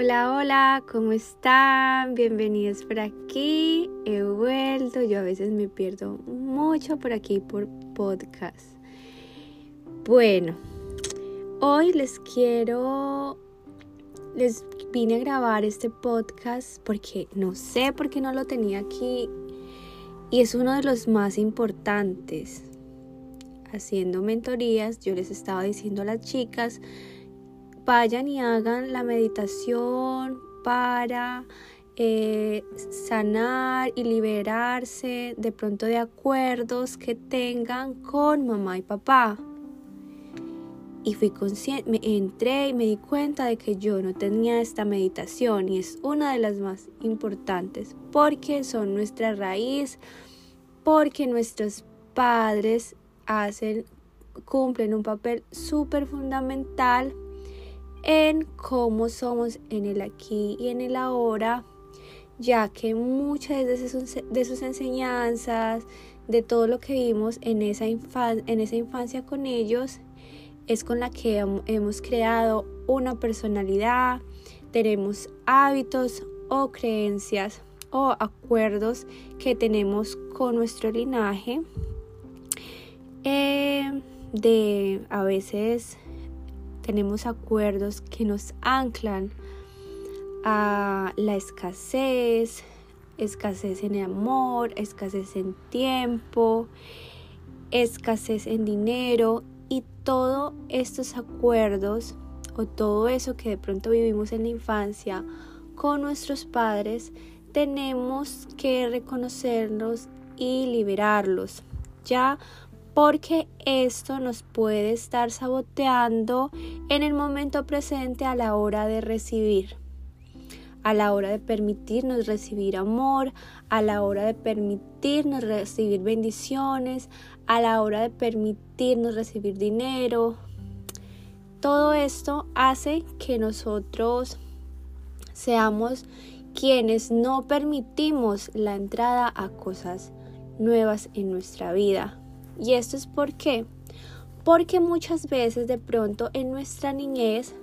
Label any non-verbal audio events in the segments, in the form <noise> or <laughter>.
Hola, hola, ¿cómo están? Bienvenidos por aquí. He vuelto, yo a veces me pierdo mucho por aquí por podcast. Bueno, hoy les quiero, les vine a grabar este podcast porque no sé por qué no lo tenía aquí y es uno de los más importantes. Haciendo mentorías, yo les estaba diciendo a las chicas, vayan y hagan la meditación para eh, sanar y liberarse de pronto de acuerdos que tengan con mamá y papá. Y fui consciente, me entré y me di cuenta de que yo no tenía esta meditación y es una de las más importantes porque son nuestra raíz, porque nuestros padres hacen, cumplen un papel súper fundamental en cómo somos en el aquí y en el ahora, ya que muchas de sus, de sus enseñanzas, de todo lo que vimos en esa, infancia con ellos, es con la que hemos creado una personalidad, tenemos hábitos o creencias o acuerdos que tenemos con nuestro linaje. Eh, de a veces tenemos acuerdos que nos anclan a la escasez, escasez en el amor, escasez en tiempo, escasez en dinero y todos estos acuerdos o todo eso que de pronto vivimos en la infancia con nuestros padres, tenemos que reconocerlos y liberarlos. Ya porque esto nos puede estar saboteando en el momento presente a la hora de recibir, a la hora de permitirnos recibir amor, a la hora de permitirnos recibir bendiciones, a la hora de permitirnos recibir dinero. Todo esto hace que nosotros seamos quienes no permitimos la entrada a cosas nuevas en nuestra vida. ¿Y esto es por qué? Porque muchas veces de pronto en nuestra niñez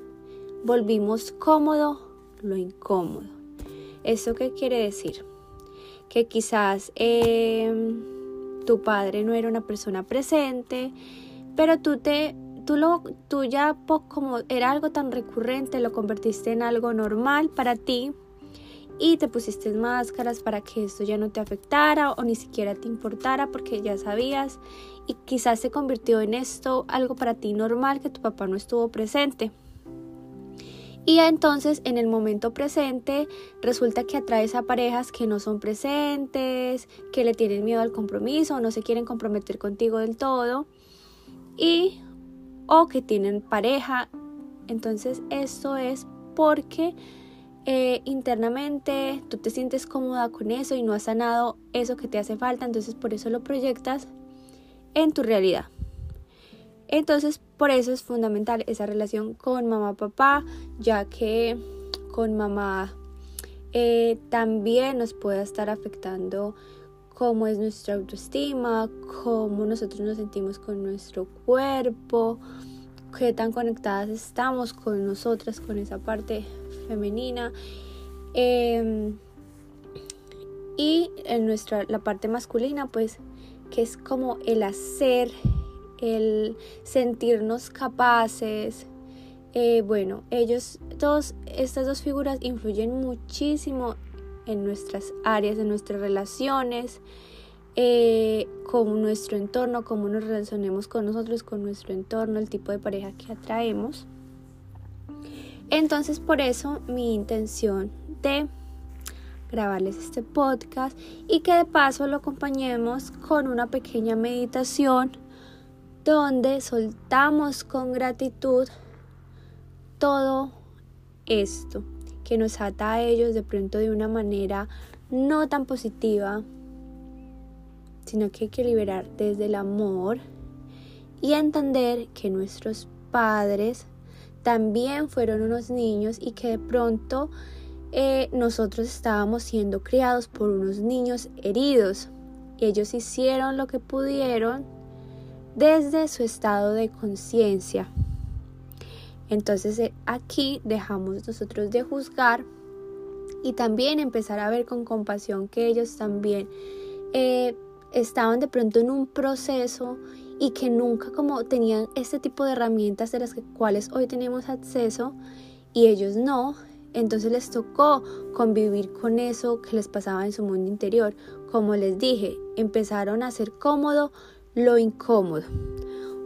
volvimos cómodo lo incómodo. ¿Eso qué quiere decir? Que quizás em, tu padre no era una persona presente, pero tú te tú lo tú ya como era algo tan recurrente lo convertiste en algo normal para ti y te pusiste máscaras para que esto ya no te afectara o ni siquiera te importara porque ya sabías y quizás se convirtió en esto algo para ti normal que tu papá no estuvo presente. Y entonces en el momento presente resulta que atraes a parejas que no son presentes, que le tienen miedo al compromiso, no se quieren comprometer contigo del todo y o que tienen pareja. Entonces esto es porque eh, internamente tú te sientes cómoda con eso y no has sanado eso que te hace falta, entonces por eso lo proyectas en tu realidad. Entonces por eso es fundamental esa relación con mamá papá, ya que con mamá eh, también nos puede estar afectando cómo es nuestra autoestima, cómo nosotros nos sentimos con nuestro cuerpo, qué tan conectadas estamos con nosotras, con esa parte femenina. Em, y en nuestra, la parte masculina, pues, que es como el hacer, el sentirnos capaces. Eh, bueno, ellos, todas estas dos figuras influyen muchísimo en nuestras áreas, en nuestras relaciones, eh, con nuestro entorno, cómo nos relacionemos con nosotros, con nuestro entorno, el tipo de pareja que atraemos. Entonces por eso mi intención de grabarles este podcast y que de paso lo acompañemos con una pequeña meditación donde soltamos con gratitud todo esto que nos ata a ellos de pronto de una manera no tan positiva, sino que hay que liberar desde el amor y entender que nuestros padres también fueron unos niños y que de pronto eh, nosotros estábamos siendo criados por unos niños heridos. Y ellos hicieron lo que pudieron desde su estado de conciencia. Entonces eh, aquí dejamos nosotros de juzgar y también empezar a ver con compasión que ellos también eh, estaban de pronto en un proceso y que nunca como tenían este tipo de herramientas de las cuales hoy tenemos acceso y ellos no, entonces les tocó convivir con eso que les pasaba en su mundo interior. Como les dije, empezaron a hacer cómodo lo incómodo.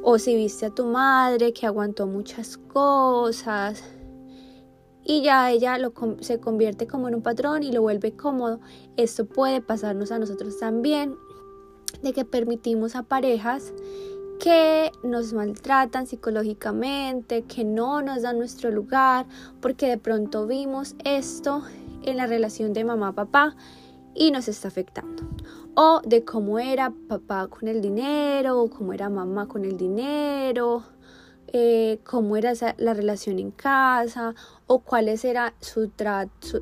O si viste a tu madre que aguantó muchas cosas y ya ella se convierte como en un patrón y lo vuelve cómodo. Esto puede pasarnos a nosotros también, de que permitimos a parejas que nos maltratan psicológicamente, que no nos dan nuestro lugar, porque de pronto vimos esto en la relación de mamá-papá y nos está afectando. O de cómo era papá con el dinero, o cómo era mamá con el dinero, eh, cómo era la relación en casa, o cuáles eran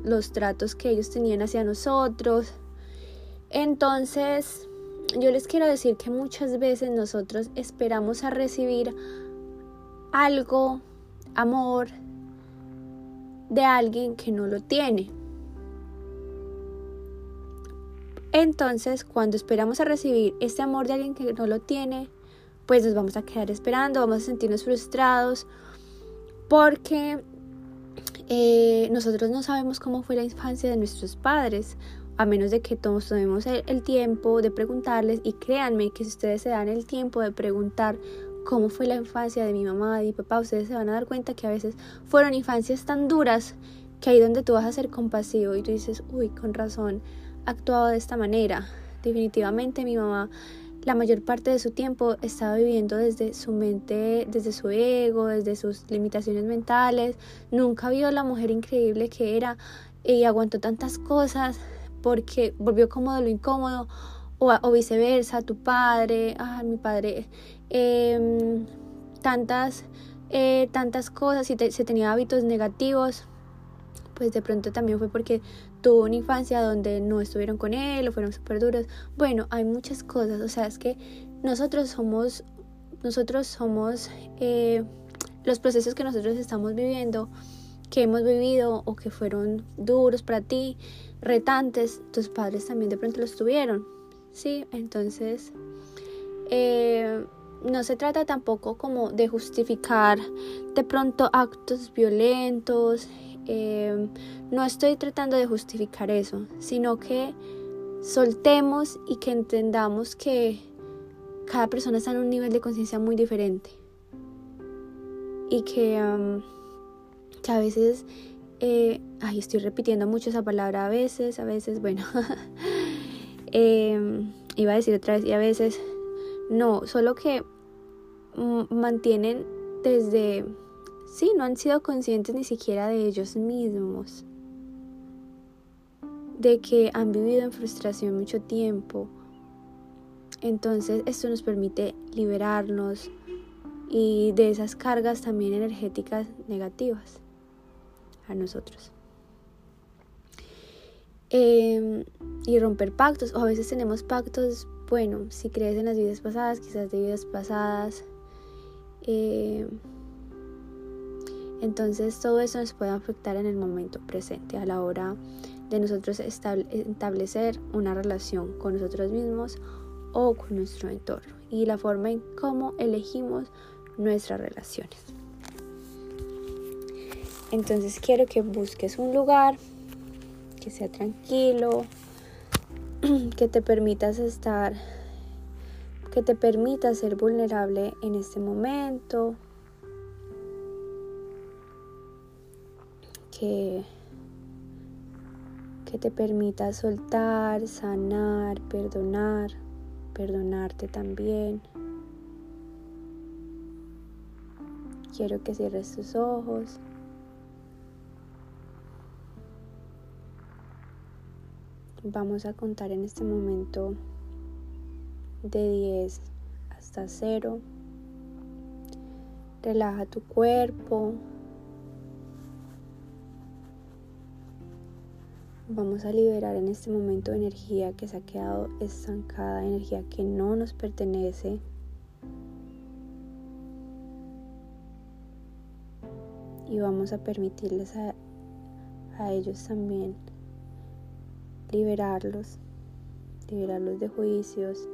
los tratos que ellos tenían hacia nosotros. Entonces, yo les quiero decir que muchas veces nosotros esperamos a recibir algo, amor, de alguien que no lo tiene. Entonces, cuando esperamos a recibir este amor de alguien que no lo tiene, pues nos vamos a quedar esperando, vamos a sentirnos frustrados, porque eh, nosotros no sabemos cómo fue la infancia de nuestros padres a menos de que todos tomemos el, tiempo de preguntarles y créanme que si ustedes se dan el tiempo de preguntar cómo fue la infancia de mi mamá, de mi papá, ustedes se van a dar cuenta que a veces fueron infancias tan duras que ahí donde tú vas a ser compasivo y tú dices, uy, con razón, actuado de esta manera. Definitivamente mi mamá la mayor parte de su tiempo estaba viviendo desde su mente, desde su ego, desde sus limitaciones mentales. Nunca vio la mujer increíble que era y aguantó tantas cosas porque volvió cómodo lo incómodo o, viceversa, tu padre, ah, mi padre, em, tantas, eh, tantas cosas y se tenía hábitos negativos, pues de pronto también fue porque tuvo una infancia donde no estuvieron con él o fueron súper duros. Bueno, hay muchas cosas, o sea, es que nosotros somos, nosotros somos eh, los procesos que nosotros estamos viviendo, que hemos vivido o que fueron duros para ti, retantes, tus padres también de pronto los tuvieron, ¿sí? Entonces, eh, no se trata tampoco como de justificar de pronto actos violentos, eh, no estoy tratando de justificar eso, sino que soltemos y que entendamos que cada persona está en un nivel de conciencia muy diferente y que, que a veces eh, ay, estoy repitiendo mucho esa palabra a veces, a veces, bueno, <laughs> em, iba a decir otra vez y a veces no, solo que mantienen desde, sí, no han sido conscientes ni siquiera de ellos mismos, de que han vivido en frustración mucho tiempo. Entonces esto nos permite liberarnos y de esas cargas también energéticas negativas a nosotros. Em, y romper pactos, o a veces tenemos pactos, bueno, si crees en las vidas pasadas, quizás de vidas pasadas. Em, entonces todo eso nos puede afectar en el momento presente, a la hora de nosotros establecer una relación con nosotros mismos o con nuestro entorno y la forma en cómo elegimos nuestras relaciones. Entonces quiero que busques un lugar que sea tranquilo, <clears throat> que te permitas estar, que te permita ser vulnerable en este momento, que, que te permita soltar, sanar, perdonar, perdonarte también. Quiero que cierres tus ojos. Vamos a contar en este momento de 10 hasta 0. Relaja tu cuerpo. Vamos a liberar en este momento energía que se ha quedado estancada, energía que no nos pertenece. y vamos a permitirles a, a ellos también liberarlos, liberarlos de juicios.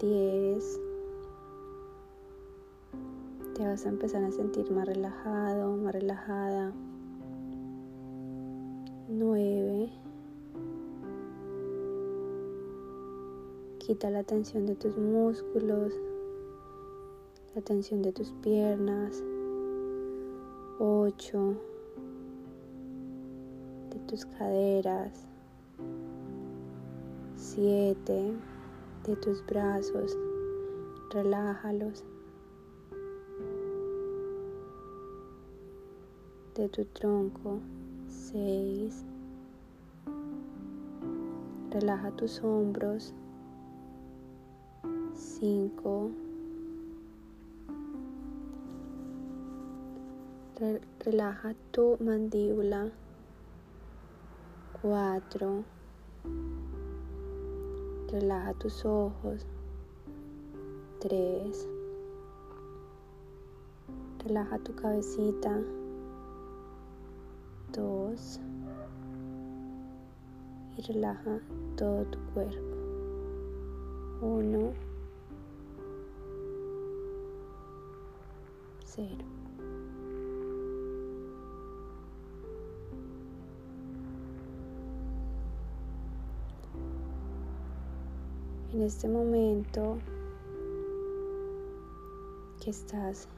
10. Te vas a empezar a sentir más relajado, más relajada. 9. Quita la tensión de tus músculos, la tensión de tus piernas. 8. Tus caderas. 7. De tus brazos. Relájalos. De tu tronco. 6. Relaja tus hombros. 5. Relaja tu mandíbula. 4. Relaja tus ojos. 3. Relaja tu cabecita. 2. Y relaja todo tu cuerpo. 1. 0. En este momento que estás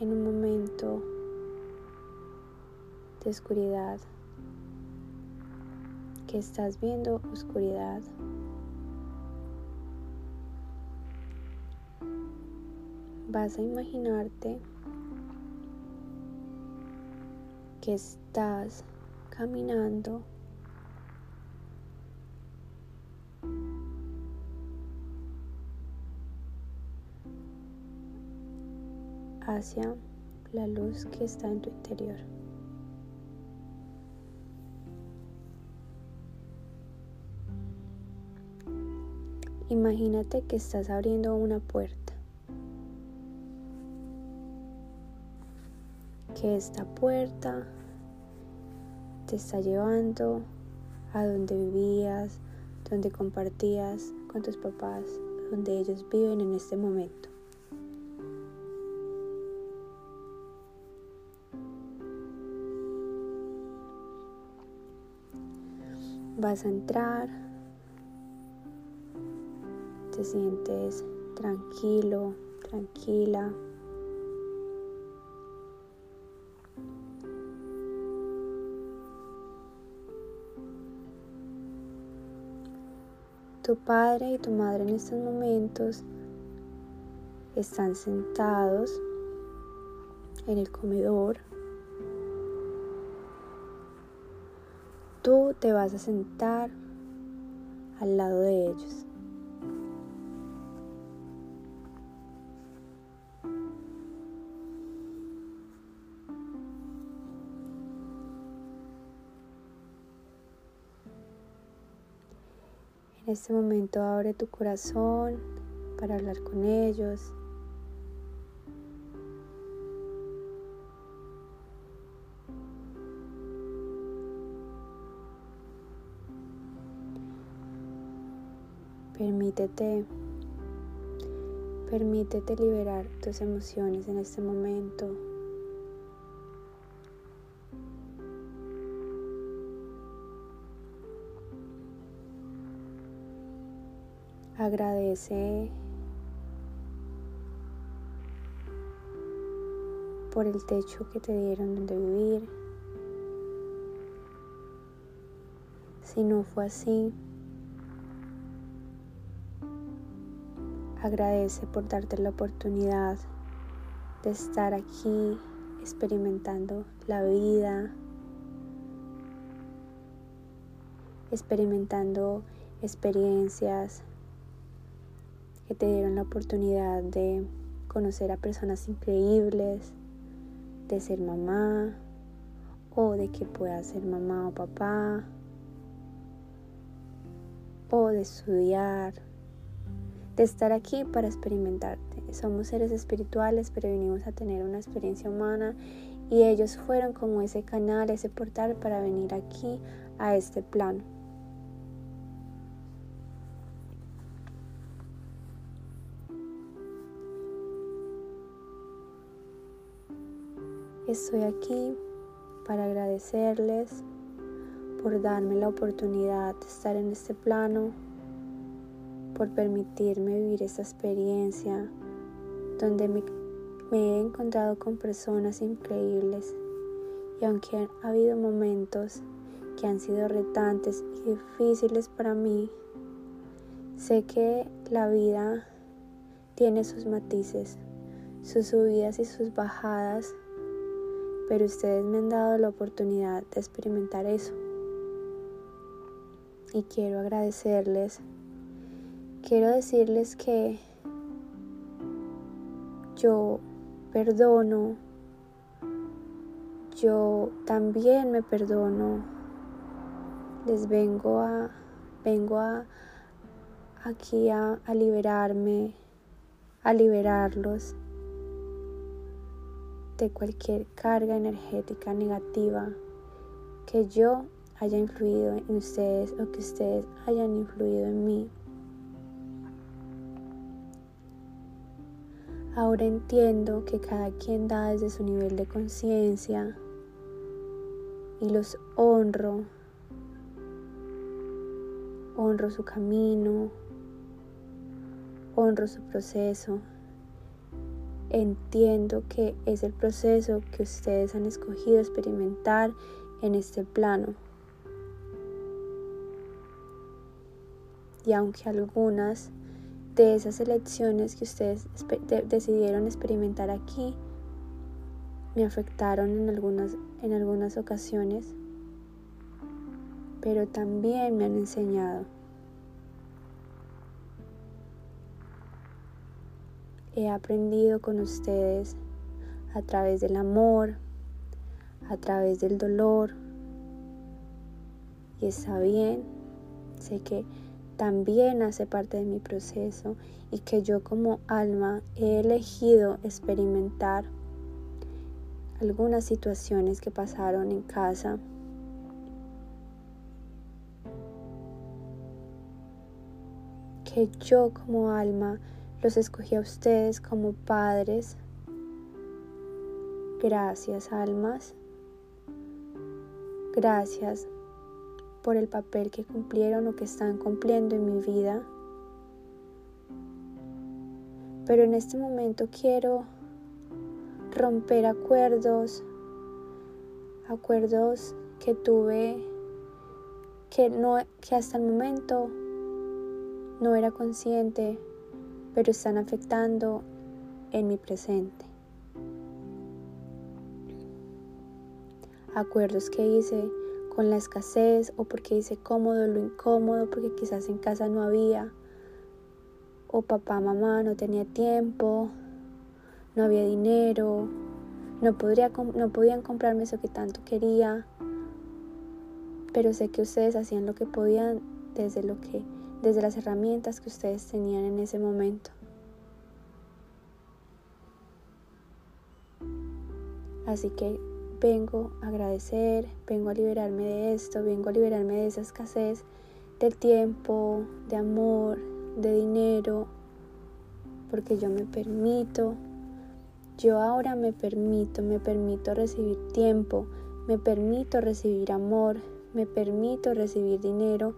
en un momento de oscuridad, que estás viendo oscuridad, vas a imaginarte que estás caminando hacia la luz que está en tu interior. Imagínate que estás abriendo una puerta. Que esta puerta te está llevando a donde vivías, donde compartías con tus papás, donde ellos viven en este momento. Vas a entrar, te sientes tranquilo, tranquila. Tu padre y tu madre en estos momentos están sentados en el comedor tú te vas a sentar al lado de ellos. En este momento abre tu corazón para hablar con ellos. Permítete, permítete liberar tus emociones en este momento. Agradece por el techo que te dieron donde vivir. Si no fue así, Agradece por darte la oportunidad de estar aquí experimentando la vida, experimentando experiencias que te dieron la oportunidad de conocer a personas increíbles, de ser mamá o de que puedas ser mamá o papá o de estudiar de estar aquí para experimentarte. Somos seres espirituales, pero vinimos a tener una experiencia humana y ellos fueron como ese canal, ese portal para venir aquí a este plano. Estoy aquí para agradecerles por darme la oportunidad de estar en este plano, por permitirme vivir esta experiencia donde me, he encontrado con personas increíbles y aunque ha habido momentos que han sido retantes y difíciles para mí, sé que la vida tiene sus matices, sus subidas y sus bajadas, pero ustedes me han dado la oportunidad de experimentar eso y quiero agradecerles. Quiero decirles que yo perdono, yo también me perdono. Les vengo a vengo a aquí a, a liberarme, a liberarlos de cualquier carga energética negativa que yo haya influido en ustedes o que ustedes hayan influido en mí. Ahora entiendo que cada quien da desde su nivel de conciencia y los honro. Honro su camino, honro su proceso. Entiendo que es el proceso que ustedes han escogido experimentar en este plano. y aunque algunas de esas elecciones que ustedes decidieron experimentar aquí me afectaron en algunas, en algunas ocasiones, pero también me han enseñado. He aprendido con ustedes a través del amor, a través del dolor, y está bien, sé que también hace parte de mi proceso y que yo como alma he elegido experimentar algunas situaciones que pasaron en casa. Que yo como alma los escogí a ustedes como padres. Gracias almas. Gracias por el papel que cumplieron o que están cumpliendo en mi vida. Pero en este momento quiero romper acuerdos, acuerdos que tuve que no que hasta el momento no era consciente, pero están afectando en mi presente. Acuerdos que hice con la escasez o porque hice cómodo lo incómodo, porque quizás en casa no había, o papá, mamá no tenía tiempo, no había dinero, no, podría, no podían comprarme eso que tanto quería, pero sé que ustedes hacían lo que podían desde lo que desde las herramientas que ustedes tenían en ese momento. Así que vengo a agradecer, vengo a liberarme de esto, vengo a liberarme de esa escasez del tiempo, de amor, de dinero, porque yo me permito, yo ahora me permito, me permito recibir tiempo, me permito recibir amor, me permito recibir dinero,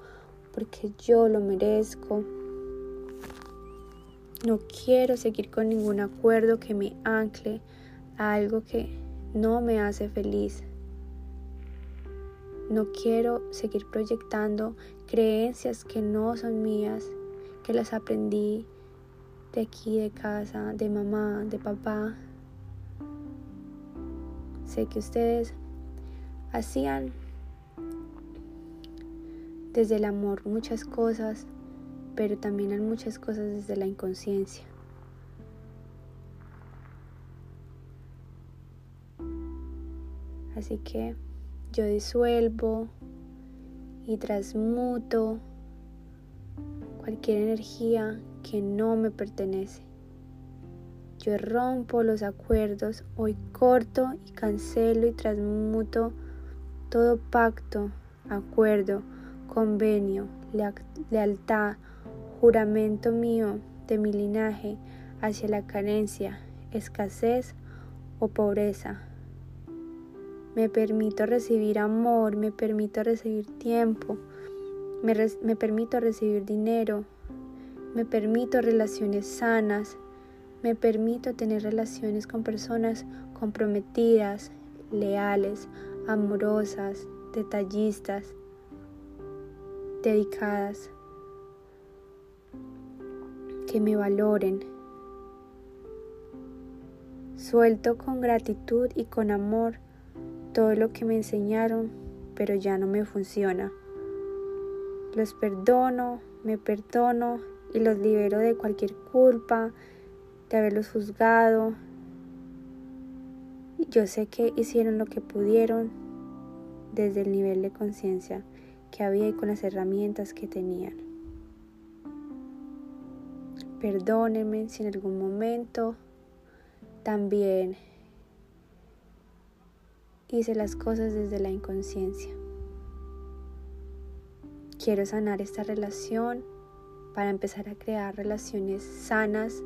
porque yo lo merezco. No quiero seguir con ningún acuerdo que me ancle a algo que no me hace feliz. No quiero seguir proyectando creencias que no son mías, que las aprendí de aquí, de casa, de mamá, de papá. Sé que ustedes hacían desde el amor muchas cosas, pero también hay muchas cosas desde la inconsciencia. Así que yo disuelvo y transmuto cualquier energía que no me pertenece. Yo rompo los acuerdos, hoy corto y cancelo y transmuto todo pacto, acuerdo, convenio, lealtad, juramento mío de mi linaje hacia la carencia, escasez o pobreza. Me permito recibir amor, me permito recibir tiempo, me, me permito recibir dinero, me permito relaciones sanas, me permito tener relaciones con personas comprometidas, leales, amorosas, detallistas, dedicadas, que me valoren. Suelto con gratitud y con amor todo lo que me enseñaron, pero ya no me funciona. Los perdono, me perdono y los libero de cualquier culpa, de haberlos juzgado. Yo sé que hicieron lo que pudieron desde el nivel de conciencia que había y con las herramientas que tenían. Perdónenme si en algún momento también hice las cosas desde la inconsciencia. Quiero sanar esta relación para empezar a crear relaciones sanas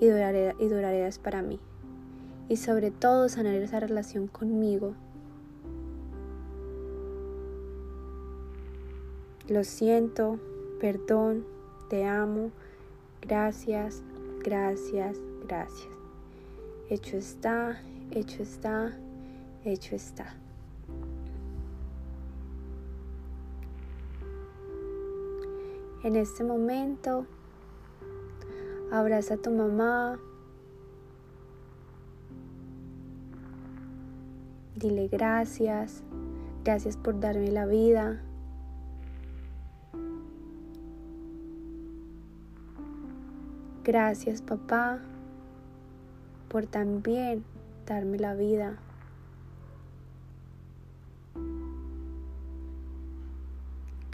y duraderas, para mí. Y sobre todo sanar esa relación conmigo. Lo siento, perdón, te amo, gracias, gracias, gracias. Hecho está, hecho está, hecho está. En este momento, abraza a tu mamá. Dile gracias. Gracias por darme la vida. Gracias papá por también darme la vida.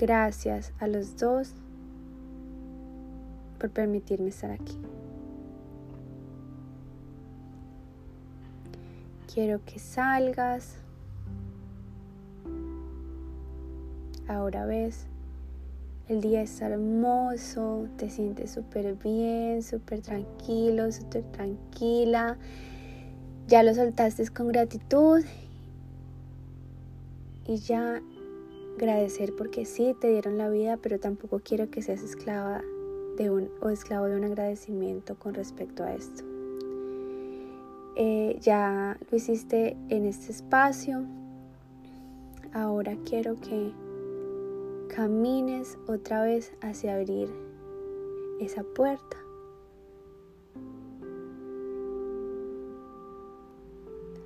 Gracias a los dos por permitirme estar aquí. Quiero que salgas. Ahora ves, el día está hermoso, te sientes súper bien, súper tranquilo, súper tranquila. Ya lo soltaste con gratitud y ya agradecer porque sí te dieron la vida, pero tampoco quiero que seas esclava de un, o esclavo de un agradecimiento con respecto a esto. Eh, ya lo hiciste en este espacio. Ahora quiero que camines otra vez hacia abrir esa puerta.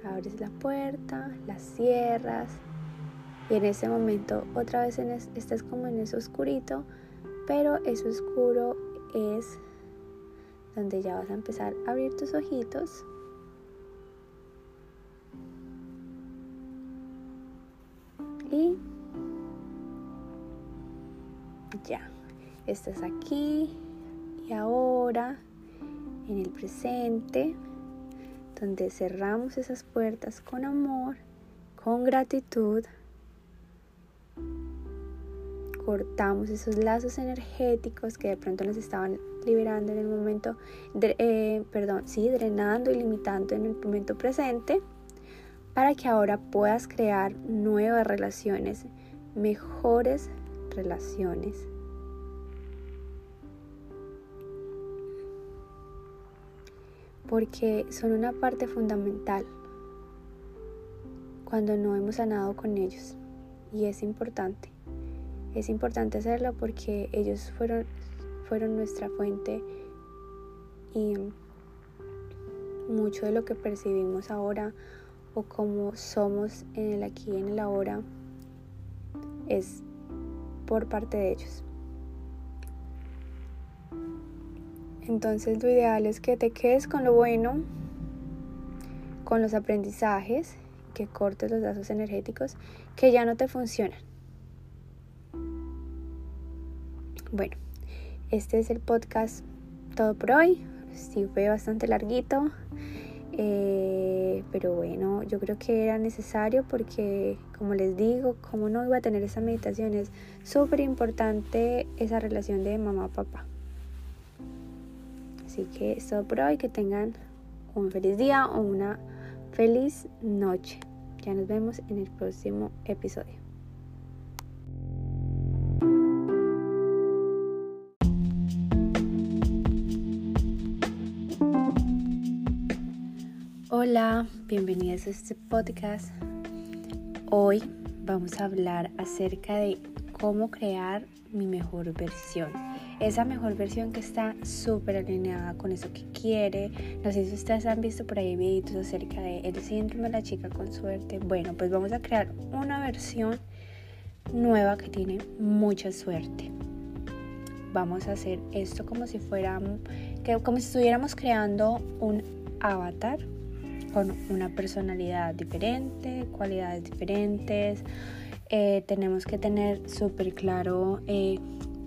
Abres la puerta, la cierras y en ese momento otra vez estás como en ese oscurito pero eso oscuro es donde ya vas a empezar a abrir tus ojitos. Y ya, estás aquí y ahora en el presente, donde cerramos esas puertas con amor, con gratitud cortamos esos lazos energéticos que de pronto nos estaban liberando en el momento, eh, perdón, sí, drenando y limitando en el momento presente, para que ahora puedas crear nuevas relaciones, mejores relaciones. Porque son una parte fundamental cuando no hemos sanado con ellos. Y es importante. Es importante hacerlo porque ellos fueron, fueron nuestra fuente y mucho de lo que percibimos ahora o como somos en el aquí y en el ahora es por parte de ellos. Entonces lo ideal es que te quedes con lo bueno, con los aprendizajes, que cortes los lazos energéticos que ya no te funcionan. Bueno, este es el podcast todo por hoy. Sí, fue bastante larguito. Eh, pero bueno, yo creo que era necesario porque, como les digo, como no iba a tener esa meditación, es súper importante esa relación de mamá-papá. Así que es todo por hoy. Que tengan un feliz día o una feliz noche. Ya nos vemos en el próximo episodio. Hola, bienvenidos a este podcast. Hoy vamos a hablar acerca de cómo crear mi mejor versión. Esa mejor versión que está súper alineada con eso que quiere. No sé si ustedes han visto por ahí videitos acerca de el síndrome de la chica con suerte. Bueno, pues vamos a crear una versión nueva que tiene mucha suerte. Vamos a hacer esto como si fuéramos, como si estuviéramos creando un avatar con una personalidad diferente, cualidades diferentes. Eh, tenemos que tener súper claro eh,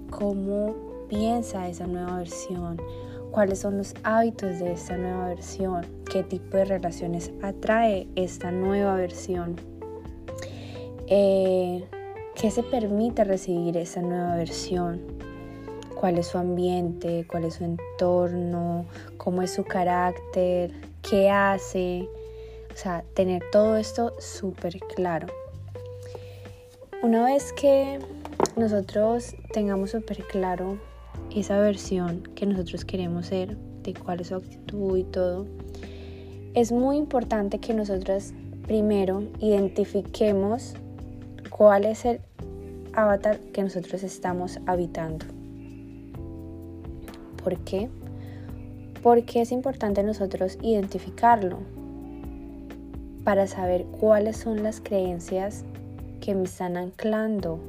cómo piensa esa nueva versión, cuáles son los hábitos de esta nueva versión, qué tipo de relaciones atrae esta nueva versión, eh, qué se permite recibir esa nueva versión, cuál es su ambiente, cuál es su entorno, cómo es su carácter, qué hace, o sea, tener todo esto súper claro. Una vez que nosotros tengamos súper claro esa versión que nosotros queremos ser, de cuál es su actitud y todo, es muy importante que nosotros primero identifiquemos cuál es el avatar que nosotros estamos habitando. ¿Por qué? Porque es importante nosotros identificarlo para saber cuáles son las creencias que me están anclando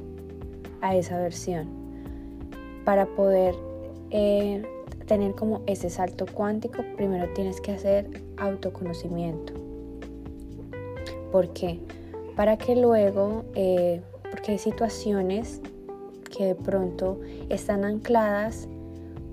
a esa versión, para poder eh, tener como ese salto cuántico, primero tienes que hacer autoconocimiento. ¿Por qué? Para que luego, eh, porque hay situaciones que de pronto están ancladas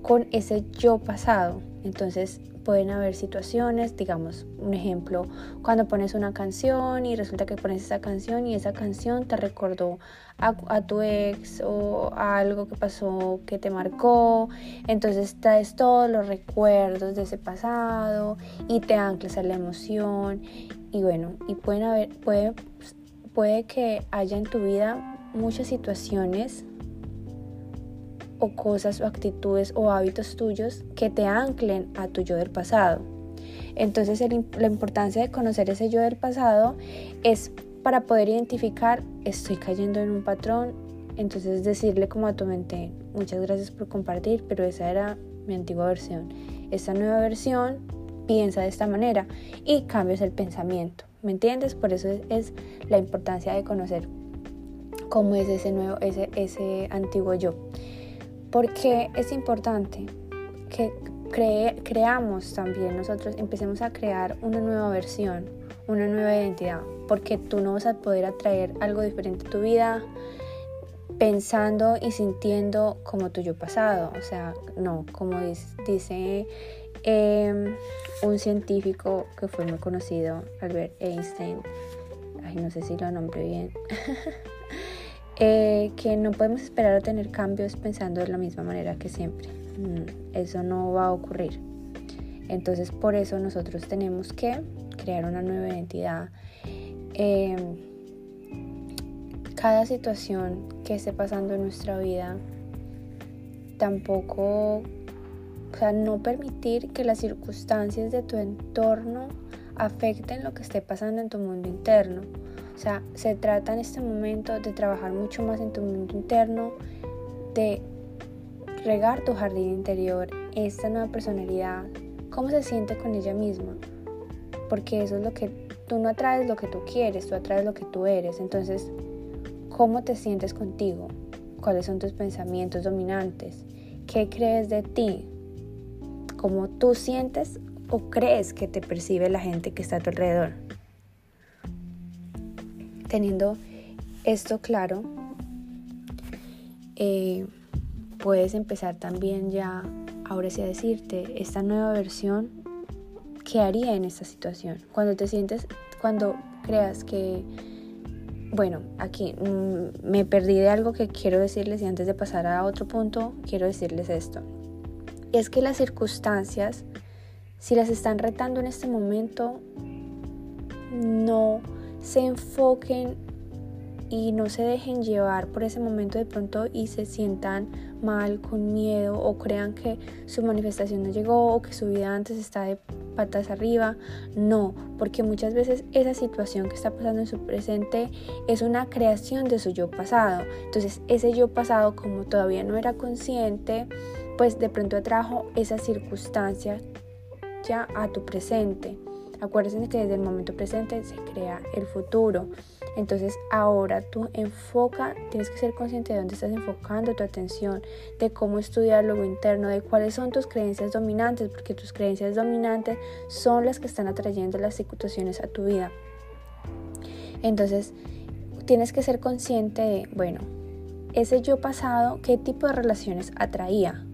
con ese yo pasado, entonces pueden haber situaciones, digamos, un ejemplo, cuando pones una canción y resulta que pones esa canción y esa canción te recordó a, tu ex o a algo que pasó que te marcó, entonces traes todos los recuerdos de ese pasado y te anclas a la emoción. Y bueno, y pueden haber, puede, puede que haya en tu vida muchas situaciones o cosas o actitudes o hábitos tuyos que te anclen a tu yo del pasado. Entonces la importancia de conocer ese yo del pasado es para poder identificar, estoy cayendo en un patrón, entonces decirle como a tu mente, muchas gracias por compartir, pero esa era mi antigua versión. Esta nueva versión piensa de esta manera y cambias el pensamiento. ¿Me entiendes? Por eso es, la importancia de conocer cómo es ese nuevo, ese, ese antiguo yo. Porque es importante que creamos también nosotros, empecemos a crear una nueva versión, una nueva identidad, porque tú no vas a poder atraer algo diferente a tu vida pensando y sintiendo como tu yo pasado. O sea, no, como dice em, un científico que fue muy conocido, Albert Einstein, ay, no sé si lo nombré bien. <laughs> Eh, que no podemos esperar a tener cambios pensando de la misma manera que siempre. Mm, eso no va a ocurrir. Entonces por eso nosotros tenemos que crear una nueva identidad. Em, cada situación que esté pasando en nuestra vida, tampoco, o sea, no permitir que las circunstancias de tu entorno afecten lo que esté pasando en tu mundo interno. O sea, se trata en este momento de trabajar mucho más en tu mundo interno, de regar tu jardín interior, esta nueva personalidad, cómo se siente con ella misma. Porque eso es lo que tú no atraes lo que tú quieres, tú atraes lo que tú eres. Entonces, ¿cómo te sientes contigo? ¿Cuáles son tus pensamientos dominantes? ¿Qué crees de ti? ¿Cómo tú sientes o crees que te percibe la gente que está a tu alrededor? Teniendo esto claro, eh, puedes empezar también ya ahora sí a decirte, esta nueva versión, ¿qué haría en esta situación? Cuando te sientes, cuando creas que, bueno, aquí mm, me perdí de algo que quiero decirles y antes de pasar a otro punto, quiero decirles esto. es que las circunstancias, si las están retando en este momento, no se enfoquen y no se dejen llevar por ese momento de pronto y se sientan mal, con miedo o crean que su manifestación no llegó o que su vida antes está de patas arriba. No, porque muchas veces esa situación que está pasando en su presente es una creación de su yo pasado. Entonces ese yo pasado como todavía no era consciente, pues de pronto atrajo esa circunstancia ya a tu presente. Acuérdense que desde el momento presente se crea el futuro. Entonces ahora tú enfoca, tienes que ser consciente de dónde estás enfocando tu atención, de cómo estudiar lo interno, de cuáles son tus creencias dominantes, porque tus creencias dominantes son las que están atrayendo las situaciones a tu vida. Entonces tienes que ser consciente de, bueno, ese yo pasado, qué tipo de relaciones atraía.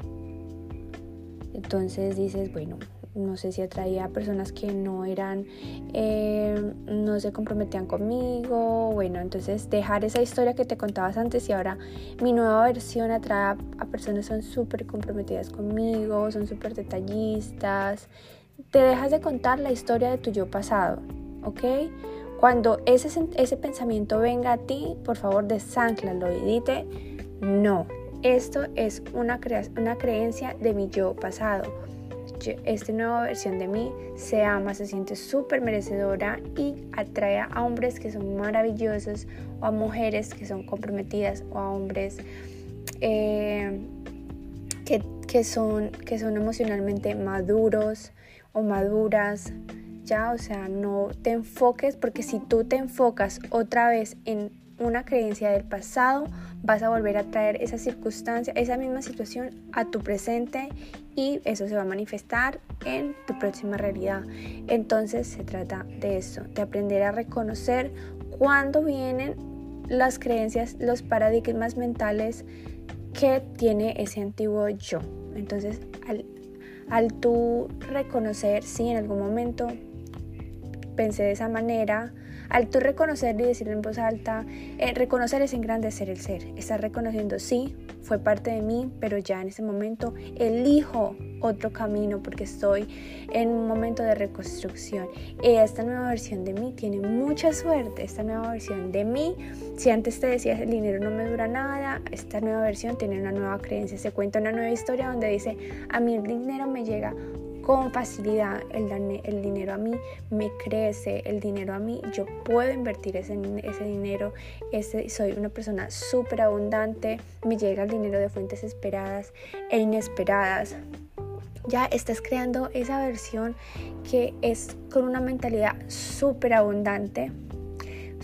Entonces dices, bueno, no sé si atraía a personas que no eran, eh, no se comprometían conmigo, bueno, entonces dejar esa historia que te contabas antes y ahora mi nueva versión atrae a, personas que son súper comprometidas conmigo, son súper detallistas, te dejas de contar la historia de tu yo pasado, ¿ok? Cuando ese, ese pensamiento venga a ti, por favor desánclalo y dite, no, esto es una, una creencia de mi yo pasado esta nueva versión de mí se ama, se siente súper merecedora y atrae a hombres que son maravillosos o a mujeres que son comprometidas o a hombres eh, que, que, son, que son emocionalmente maduros o maduras. Ya, o sea, no te enfoques porque si tú te enfocas otra vez en una creencia del pasado, vas a volver a traer esa circunstancia, esa misma situación a tu presente y eso se va a manifestar en tu próxima realidad. Entonces se trata de eso, de aprender a reconocer cuándo vienen las creencias, los paradigmas mentales que tiene ese antiguo yo. Entonces, al, al tú reconocer si en algún momento pensé de esa manera, al tú reconocer y decirlo en voz alta, eh, reconocer es engrandecer el ser. Estás reconociendo, sí, fue parte de mí, pero ya en ese momento elijo otro camino porque estoy en un momento de reconstrucción. Esta nueva versión de mí tiene mucha suerte. Esta nueva versión de mí, si antes te decías el dinero no me dura nada, esta nueva versión tiene una nueva creencia. Se cuenta una nueva historia donde dice, a mí el dinero me llega con facilidad el, dinero a mí me crece, el dinero a mí, yo puedo invertir ese, dinero, soy una persona súper abundante, me llega el dinero de fuentes esperadas e inesperadas. Ya estás creando esa versión que es con una mentalidad súper abundante,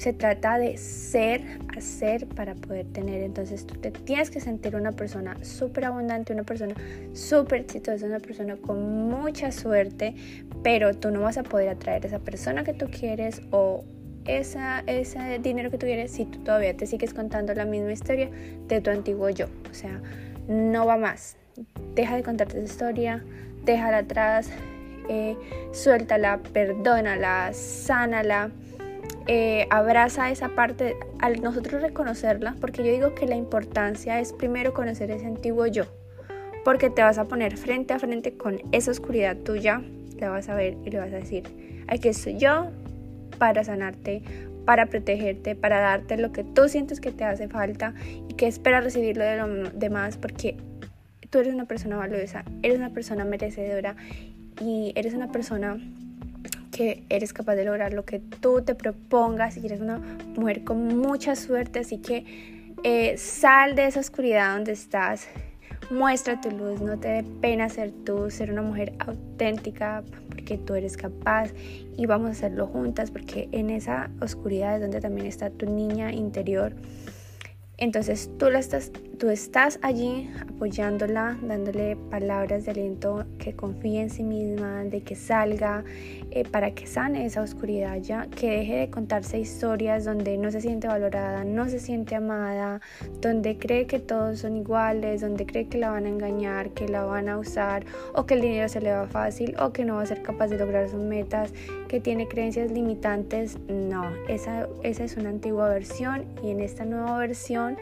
se trata de ser, hacer para poder tener. Entonces tú te tienes que sentir una persona súper abundante, una persona súper exitosa, una persona con mucha suerte, pero tú no vas a poder atraer esa persona que tú quieres o esa, ese dinero que tú quieres si tú todavía te sigues contando la misma historia de tu antiguo yo. O sea, no va más. Deja de contarte esa historia, déjala atrás, eh, suéltala, perdónala, sánala eh, abraza esa parte al nosotros reconocerla, porque yo digo que la importancia es primero conocer ese antiguo yo, porque te vas a poner frente a frente con esa oscuridad tuya, la vas a ver y le vas a decir, aquí estoy yo para sanarte, para protegerte, para darte lo que tú sientes que te hace falta y que espera recibirlo de los demás, porque tú eres una persona valiosa, eres una persona merecedora y eres una persona que eres capaz de lograr lo que tú te propongas y eres una mujer con mucha suerte, así que eh, sal de esa oscuridad donde estás, muestra tu luz, no te dé pena ser tú, ser una mujer auténtica porque tú eres capaz. Y vamos a hacerlo juntas porque en esa oscuridad es donde también está tu niña interior. Entonces tú, la estás, tú estás allí apoyándola, dándole palabras de aliento, que confíe en sí misma, de que salga, eh, para que sane esa oscuridad ya, que deje de contarse historias donde no se siente valorada, no se siente amada, donde cree que todos son iguales, donde cree que la van a engañar, que la van a usar, o que el dinero se le va fácil, o que no va a ser capaz de lograr sus metas, que tiene creencias limitantes. No, esa, esa es una antigua versión y en esta nueva versión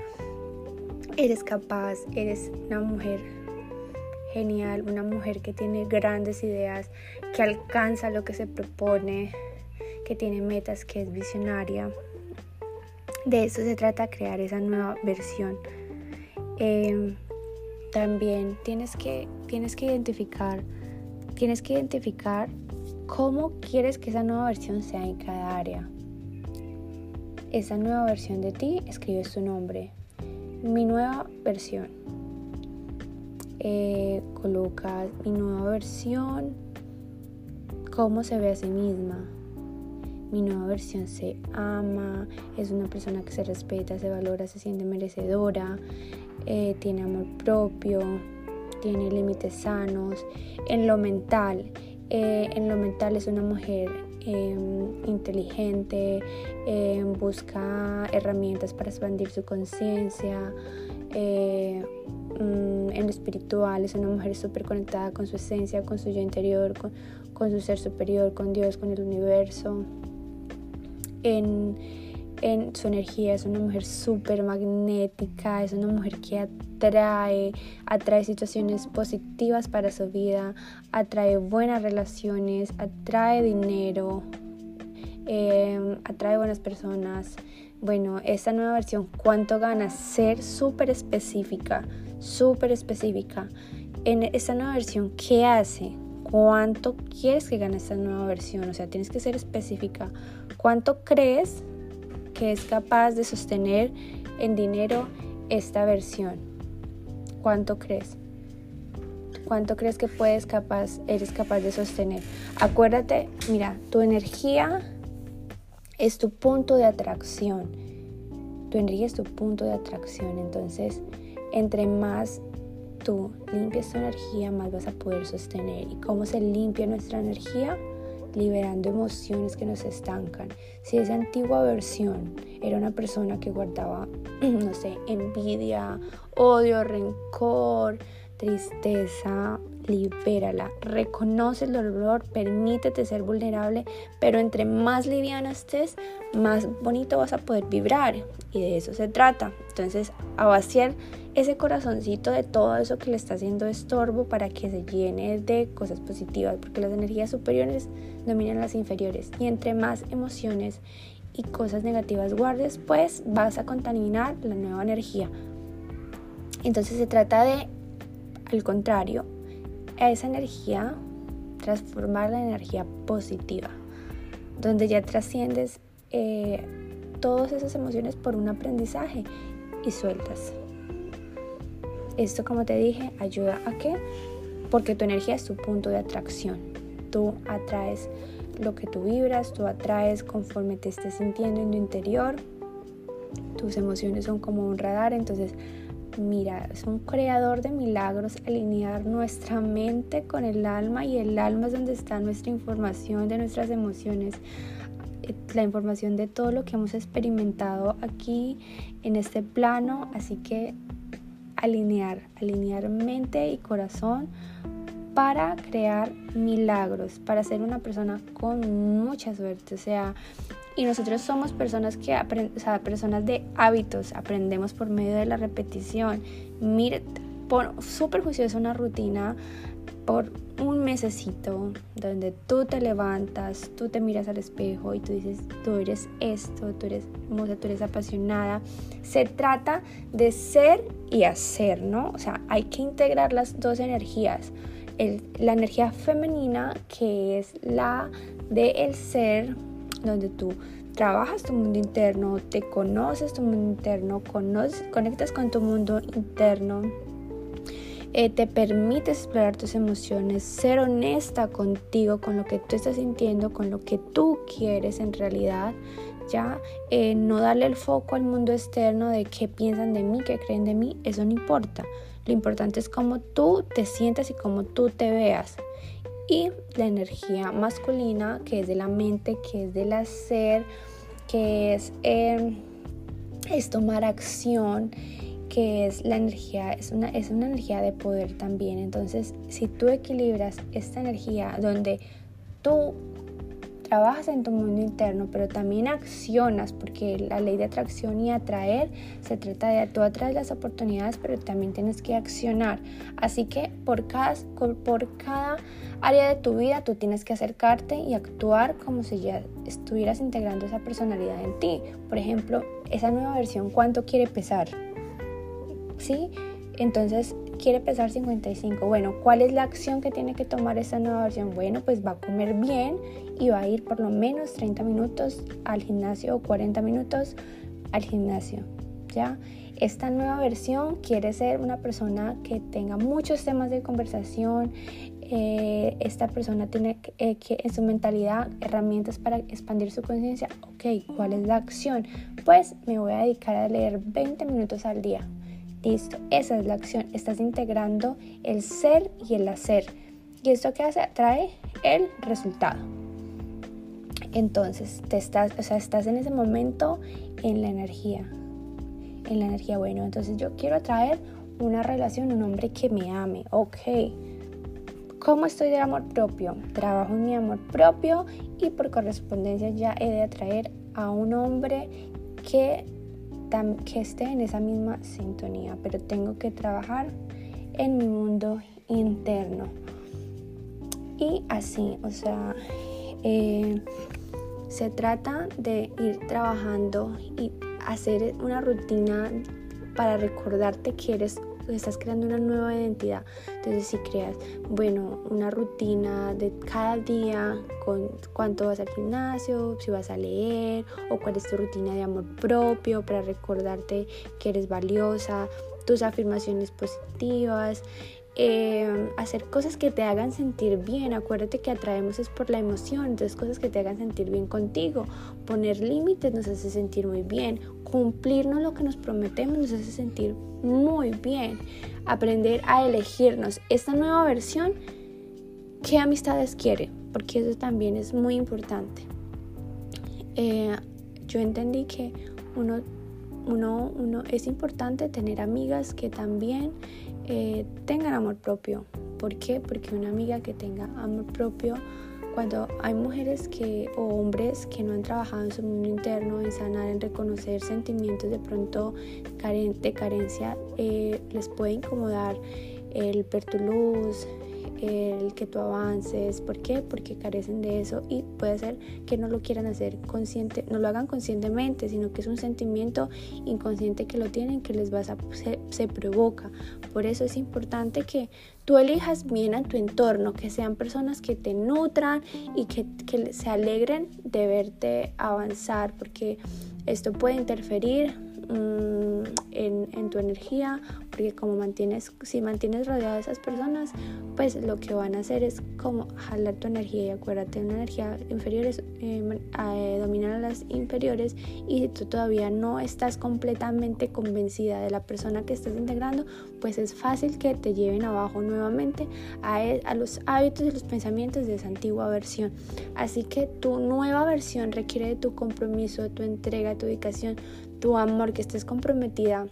eres capaz, eres una mujer genial, una mujer que tiene grandes ideas, que alcanza lo que se propone, que tiene metas, que es visionaria. De eso se trata, crear esa nueva versión. Em, también tienes que, tienes que identificar, tienes que identificar cómo quieres que esa nueva versión sea en cada área. Esa nueva versión de ti, escribes tu nombre, mi nueva versión. Eh, coloca mi nueva versión, cómo se ve a sí misma. Mi nueva versión se ama, es una persona que se respeta, se valora, se siente merecedora, eh, tiene amor propio, tiene límites sanos. En lo mental, eh, en lo mental es una mujer Em, inteligente, em, busca herramientas para expandir su conciencia. Eh, mm, en lo espiritual es una mujer súper conectada con su esencia, con su yo interior, con, su ser superior, con Dios, con el universo. En, en su energía es una mujer súper magnética, es una mujer que atrae, atrae situaciones positivas para su vida, atrae buenas relaciones, atrae dinero, em, atrae buenas personas. Bueno, esta nueva versión, ¿cuánto gana? Ser súper específica, súper específica. En esta nueva versión, ¿qué hace? ¿Cuánto quieres que gane esta nueva versión? O sea, tienes que ser específica. ¿Cuánto crees que es capaz de sostener en dinero esta versión? ¿Cuánto crees? ¿Cuánto crees que puedes capaz, eres capaz de sostener? Acuérdate, mira, tu energía es tu punto de atracción. Tu energía es tu punto de atracción. Entonces, entre más tú limpias tu energía, más vas a poder sostener. ¿Y cómo se limpia nuestra energía? Liberando emociones que nos estancan. Si esa antigua versión era una persona que guardaba, <clears throat> no sé, envidia, odio, rencor, tristeza, libérala, reconoce el dolor, permítete ser vulnerable, pero entre más liviana estés, más bonito vas a poder vibrar y de eso se trata. Entonces, a vaciar ese corazoncito de todo eso que le está haciendo estorbo para que se llene de cosas positivas, porque las energías superiores dominan las inferiores y entre más emociones y cosas negativas guardes, pues vas a contaminar la nueva energía. Entonces se trata de, al contrario, esa energía transformarla en energía positiva, donde ya trasciendes eh, todas esas emociones por un aprendizaje y sueltas. Esto, como te dije, ayuda a que, porque tu energía es tu punto de atracción. Tú atraes lo que tú vibras, tú atraes conforme te estés sintiendo en tu interior. Tus emociones son como un radar, entonces mira, es un creador de milagros alinear nuestra mente con el alma y el alma es donde está nuestra información de nuestras emociones, eh, la información de todo lo que hemos experimentado aquí en este plano, así que alinear, alinear mente y corazón para crear milagros, para ser una persona con mucha suerte, o sea, y nosotros somos personas que o sea, personas de hábitos, aprendemos por medio de la repetición. Mire, por súper juiciosa una rutina por un mesecito donde tú te levantas, tú te miras al espejo y tú dices, tú eres esto, tú eres hermosa, tú eres apasionada. Se trata de ser y hacer, ¿no? O sea, hay que integrar las dos energías. la energía femenina, que es la de el ser, donde tú trabajas tu mundo interno, te conoces tu mundo interno, conectas con tu mundo interno, eh, te permites explorar tus emociones, ser honesta contigo, con lo que tú estás sintiendo, con lo que tú quieres en realidad, ya eh, no darle el foco al mundo externo de qué piensan de mí, qué creen de mí, eso no importa. Lo importante es cómo tú te sientes y cómo tú te veas. Y la energía masculina, que es de la mente, que es del hacer, que es, em, es tomar acción, que es la energía, es una, es una energía de poder también. Entonces, si tú equilibras esta energía donde tú trabajas en tu mundo interno, pero también accionas, porque la ley de atracción y atraer se trata de tú atraes las oportunidades, pero también tienes que accionar. Así que por cada, por cada área de tu vida tú tienes que acercarte y actuar como si ya estuvieras integrando esa personalidad en ti. Por ejemplo, esa nueva versión, ¿cuánto quiere pesar? ¿Sí? Entonces, quiere pesar 55. Bueno, ¿cuál es la acción que tiene que tomar esta nueva versión? Bueno, pues va a comer bien y va a ir por lo menos 30 minutos al gimnasio o 40 minutos al gimnasio. ¿Ya? Esta nueva versión quiere ser una persona que tenga muchos temas de conversación. Eh, esta persona tiene eh, que en su mentalidad herramientas para expandir su conciencia. Ok, ¿cuál es la acción? Pues me voy a dedicar a leer 20 minutos al día. Listo, esa es la acción. Estás integrando el ser y el hacer. ¿Y esto que hace? Trae el resultado. Entonces, te estás, o sea, estás en ese momento en la energía. En la energía, bueno, entonces yo quiero atraer una relación, un hombre que me ame. Ok. ¿Cómo estoy de amor propio? Trabajo en mi amor propio y por correspondencia ya he de atraer a un hombre que que esté en esa misma sintonía, pero tengo que trabajar en mi mundo interno. Y así, o sea, eh, se trata de ir trabajando y hacer una rutina para recordarte que eres estás creando una nueva identidad. Entonces, si creas, bueno, una rutina de cada día, con cuánto vas al gimnasio, si vas a leer, o cuál es tu rutina de amor propio para recordarte que eres valiosa, tus afirmaciones positivas, eh, hacer cosas que te hagan sentir bien. Acuérdate que atraemos es por la emoción, entonces cosas que te hagan sentir bien contigo. Poner límites nos hace sentir muy bien. Cumplirnos lo que nos prometemos nos hace sentir muy bien. Aprender a elegirnos esta nueva versión, ¿qué amistades quiere? Porque eso también es muy importante. Eh, yo entendí que uno, uno, uno es importante tener amigas que también eh, tengan amor propio. ¿Por qué? Porque una amiga que tenga amor propio, cuando hay mujeres que o hombres que no han trabajado en su mundo interno, en sanar, en reconocer sentimientos de pronto de carencia, eh, les puede incomodar el pertuluz, el que tú avances. ¿Por qué? Porque carecen de eso y puede ser que no lo quieran hacer consciente, no lo hagan conscientemente, sino que es un sentimiento inconsciente que lo tienen, que les vas a, se, provoca. Por eso es importante que tú elijas bien a tu entorno, que sean personas que te nutran y que, que se alegren de verte avanzar, porque esto puede interferir Mm, en, tu energía, porque como mantienes, si mantienes rodeado de esas personas, pues lo que van a hacer es como jalar tu energía y acuérdate, una energía inferior es eh, eh, a las inferiores y si tú todavía no estás completamente convencida de la persona que estás integrando, pues es fácil que te lleven abajo nuevamente a, e, a los hábitos y los pensamientos de esa antigua versión. Así que tu nueva versión requiere de tu compromiso, de tu entrega, tu dedicación, tu amor, que estés comprometida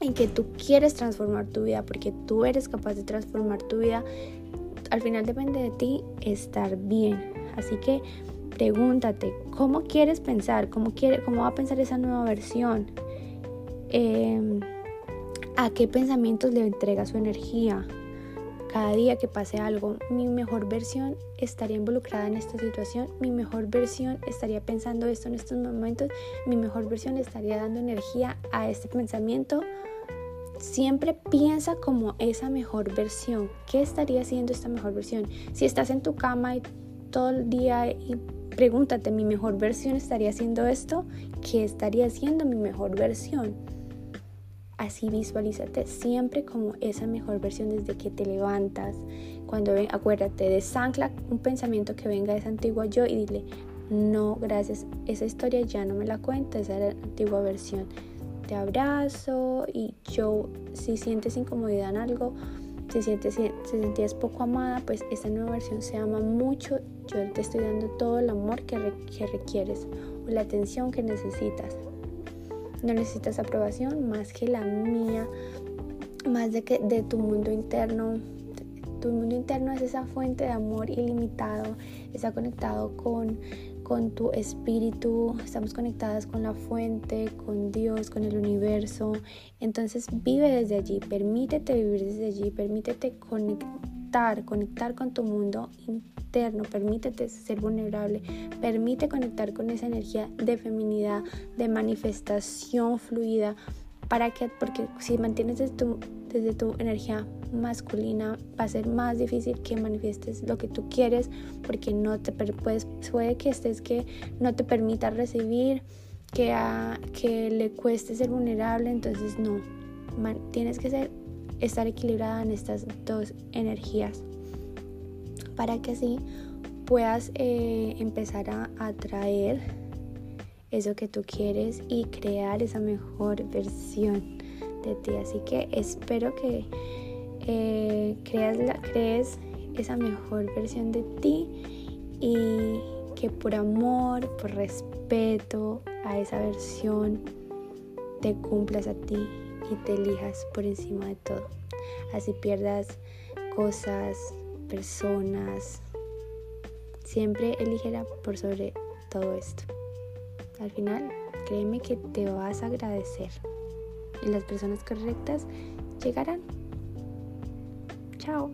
en que tú quieres transformar tu vida, porque tú eres capaz de transformar tu vida, al final depende de ti estar bien. Así que pregúntate, ¿cómo quieres pensar? ¿Cómo, quiere, cómo va a pensar esa nueva versión? Em, ¿A qué pensamientos le entrega su energía? Cada día que pase algo, mi mejor versión estaría involucrada en esta situación, mi mejor versión estaría pensando esto en estos momentos, mi mejor versión estaría dando energía a este pensamiento. Siempre piensa como esa mejor versión. ¿Qué estaría haciendo esta mejor versión? Si estás en tu cama y todo el día y pregúntate, ¿mi mejor versión estaría haciendo esto? ¿Qué estaría haciendo mi mejor versión? Así visualízate siempre como esa mejor versión desde que te levantas. Cuando ven, acuérdate, desancla un pensamiento que venga de esa antigua yo y dile, no, gracias, esa historia ya no me la cuenta, esa era la antigua versión. Te abrazo y yo, si sientes incomodidad en algo, si sientes, si sentías poco amada, pues esta nueva versión se ama mucho. Yo te estoy dando todo el amor que, que requieres o la atención que necesitas. No necesitas aprobación más que la mía, más de, que, de tu mundo interno. Tu mundo interno es esa fuente de amor ilimitado, está conectado con, con tu espíritu, estamos conectadas con la fuente, con Dios, con el universo. Entonces vive desde allí, permítete vivir desde allí, permítete conectar, conectar con tu mundo interno, permítete ser vulnerable, permite conectar con esa energía de feminidad, de manifestación fluida, para que, porque si mantienes desde tu, desde tu energía masculina va a ser más difícil que manifiestes lo que tú quieres porque no te puedes, puede que estés que no te permita recibir que, que le cueste ser vulnerable entonces no tienes que ser estar equilibrada en estas dos energías para que así puedas eh, empezar a atraer eso que tú quieres y crear esa mejor versión de ti. Así que espero que eh, creas, la, crees esa mejor versión de ti y que por amor, por respeto a esa versión, te cumplas a ti y te elijas por encima de todo. Así pierdas cosas, personas. Siempre eligera por sobre todo esto. Al final, créeme que te vas a agradecer. Y las personas correctas llegarán. Ciao.